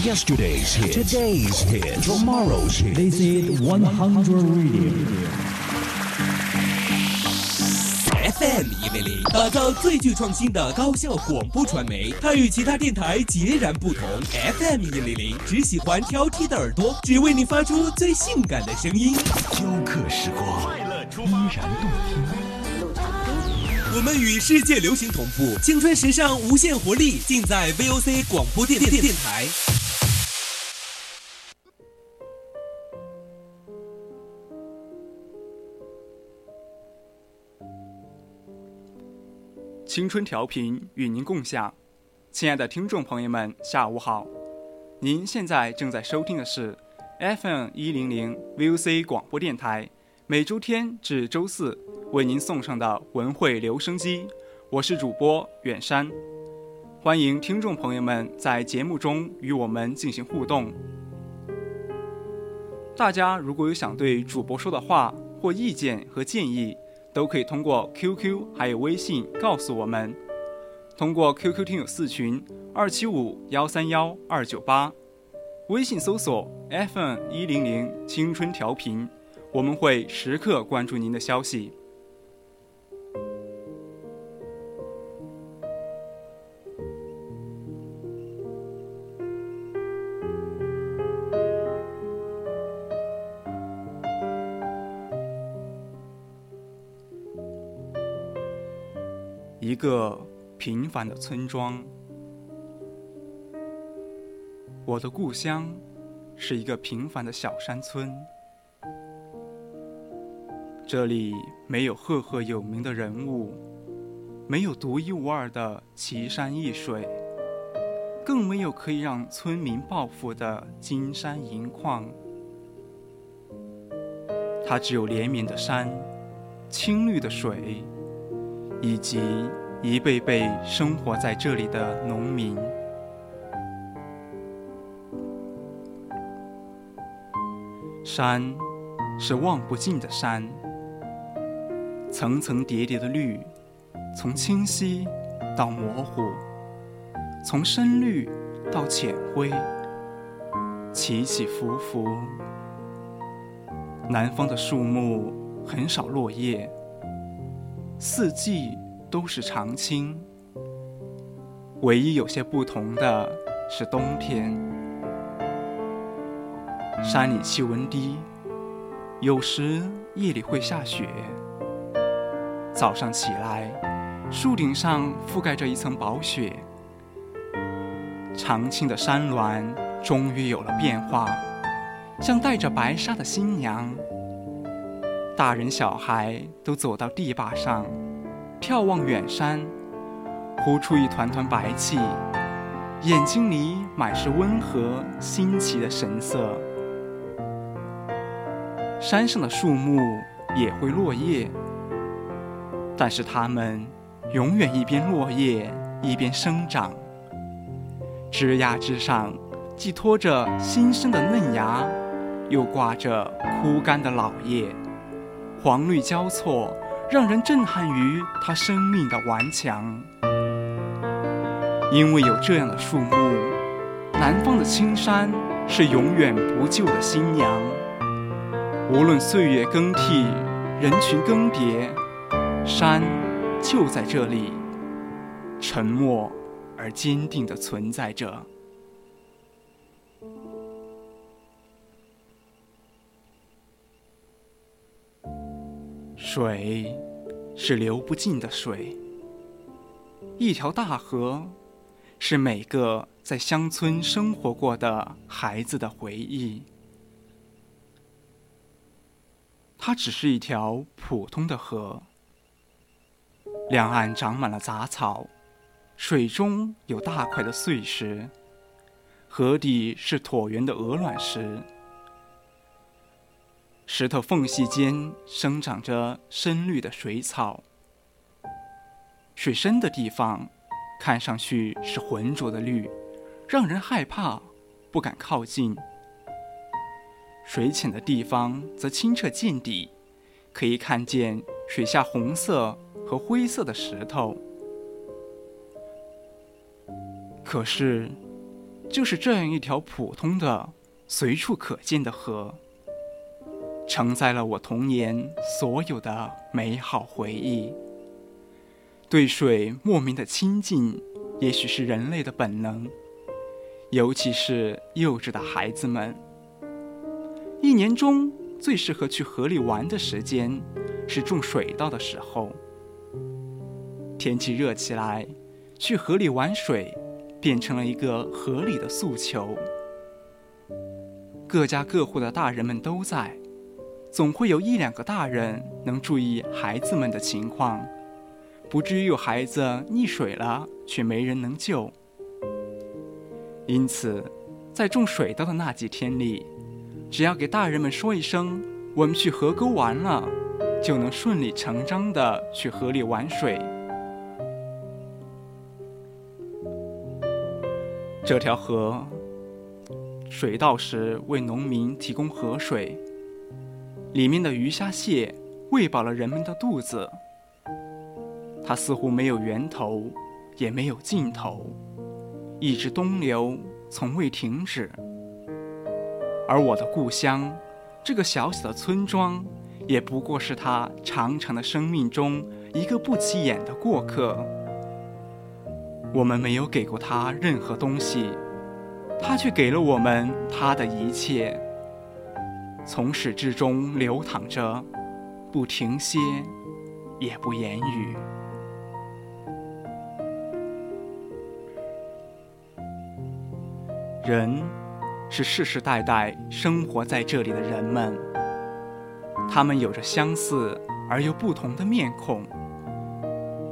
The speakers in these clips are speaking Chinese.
Yesterday's hit, today's hit, tomorrow's hit. This is 100 Radio. FM 一零零，打造最具创新的高效广播传媒。它与其他电台截然不同。FM 一零零，只喜欢挑剔的耳朵，只为你发出最性感的声音。雕刻时光，依然动听。我们与世界流行同步，青春时尚无限活力，尽在 VOC 广播电电电台。青春调频与您共享，亲爱的听众朋友们，下午好。您现在正在收听的是 FM 一零零 VOC 广播电台，每周天至周四为您送上的文汇留声机。我是主播远山，欢迎听众朋友们在节目中与我们进行互动。大家如果有想对主播说的话或意见和建议，都可以通过 QQ 还有微信告诉我们。通过 QQ 听友四群二七五幺三幺二九八，微信搜索 FM 一零零青春调频，我们会时刻关注您的消息。一个平凡的村庄，我的故乡是一个平凡的小山村。这里没有赫赫有名的人物，没有独一无二的奇山异水，更没有可以让村民暴富的金山银矿。它只有连绵的山，青绿的水，以及。一辈辈生活在这里的农民，山是望不尽的山，层层叠叠的绿，从清晰到模糊，从深绿到浅灰，起起伏伏。南方的树木很少落叶，四季。都是常青，唯一有些不同的是冬天。山里气温低，有时夜里会下雪。早上起来，树顶上覆盖着一层薄雪。常青的山峦终于有了变化，像带着白纱的新娘。大人小孩都走到堤坝上。眺望远山，呼出一团团白气，眼睛里满是温和新奇的神色。山上的树木也会落叶，但是它们永远一边落叶一边生长，枝桠之上寄托着新生的嫩芽，又挂着枯干的老叶，黄绿交错。让人震撼于它生命的顽强，因为有这样的树木，南方的青山是永远不旧的新娘。无论岁月更替，人群更迭，山就在这里，沉默而坚定地存在着。水是流不尽的水，一条大河是每个在乡村生活过的孩子的回忆。它只是一条普通的河，两岸长满了杂草，水中有大块的碎石，河底是椭圆的鹅卵石。石头缝隙间生长着深绿的水草，水深的地方看上去是浑浊的绿，让人害怕，不敢靠近；水浅的地方则清澈见底，可以看见水下红色和灰色的石头。可是，就是这样一条普通的、随处可见的河，承载了我童年所有的美好回忆。对水莫名的亲近，也许是人类的本能，尤其是幼稚的孩子们。一年中最适合去河里玩的时间，是种水稻的时候。天气热起来，去河里玩水，变成了一个合理的诉求。各家各户的大人们都在，总会有一两个大人能注意孩子们的情况。不至于有孩子溺水了，却没人能救。因此，在种水稻的那几天里，只要给大人们说一声“我们去河沟玩了”，就能顺理成章的去河里玩水。这条河，水稻时为农民提供河水，里面的鱼虾蟹喂饱了人们的肚子。它似乎没有源头，也没有尽头，一直东流，从未停止。而我的故乡，这个小小的村庄，也不过是它长长的生命中一个不起眼的过客。我们没有给过他任何东西，他却给了我们他的一切，从始至终流淌着，不停歇，也不言语。人，是世世代代生活在这里的人们。他们有着相似而又不同的面孔，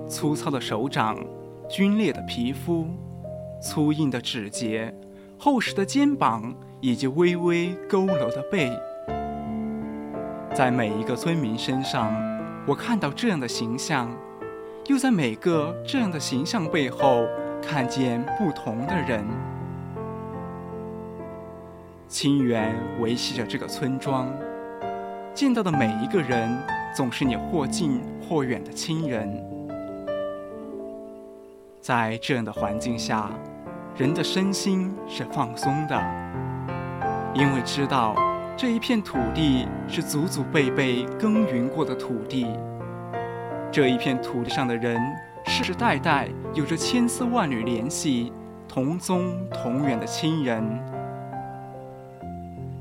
粗糙的手掌，皲裂的皮肤，粗硬的指节，厚实的肩膀，以及微微佝偻的背。在每一个村民身上，我看到这样的形象，又在每个这样的形象背后，看见不同的人。亲缘维系着这个村庄，见到的每一个人，总是你或近或远的亲人。在这样的环境下，人的身心是放松的，因为知道这一片土地是祖祖辈辈耕耘过的土地，这一片土地上的人世世代代有着千丝万缕联系，同宗同源的亲人。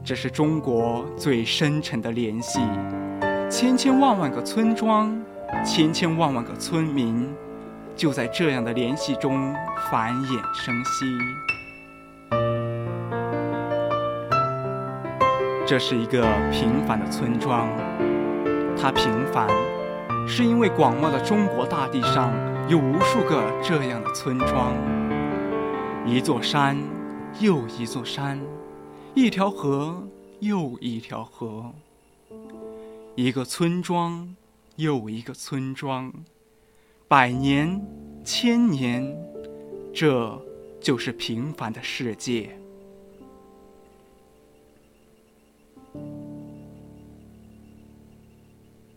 这是中国最深沉的联系，千千万万个村庄，千千万万个村民，就在这样的联系中繁衍生息。这是一个平凡的村庄，它平凡，是因为广袤的中国大地上有无数个这样的村庄，一座山，又一座山。一条河又一条河，一个村庄又一个村庄，百年千年，这就是平凡的世界。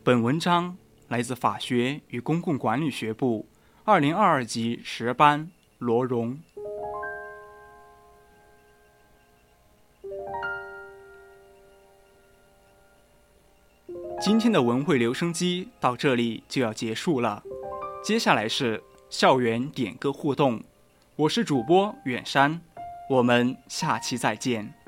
本文章来自法学与公共管理学部二零二二级十班罗荣。今天的文汇留声机到这里就要结束了，接下来是校园点歌互动，我是主播远山，我们下期再见。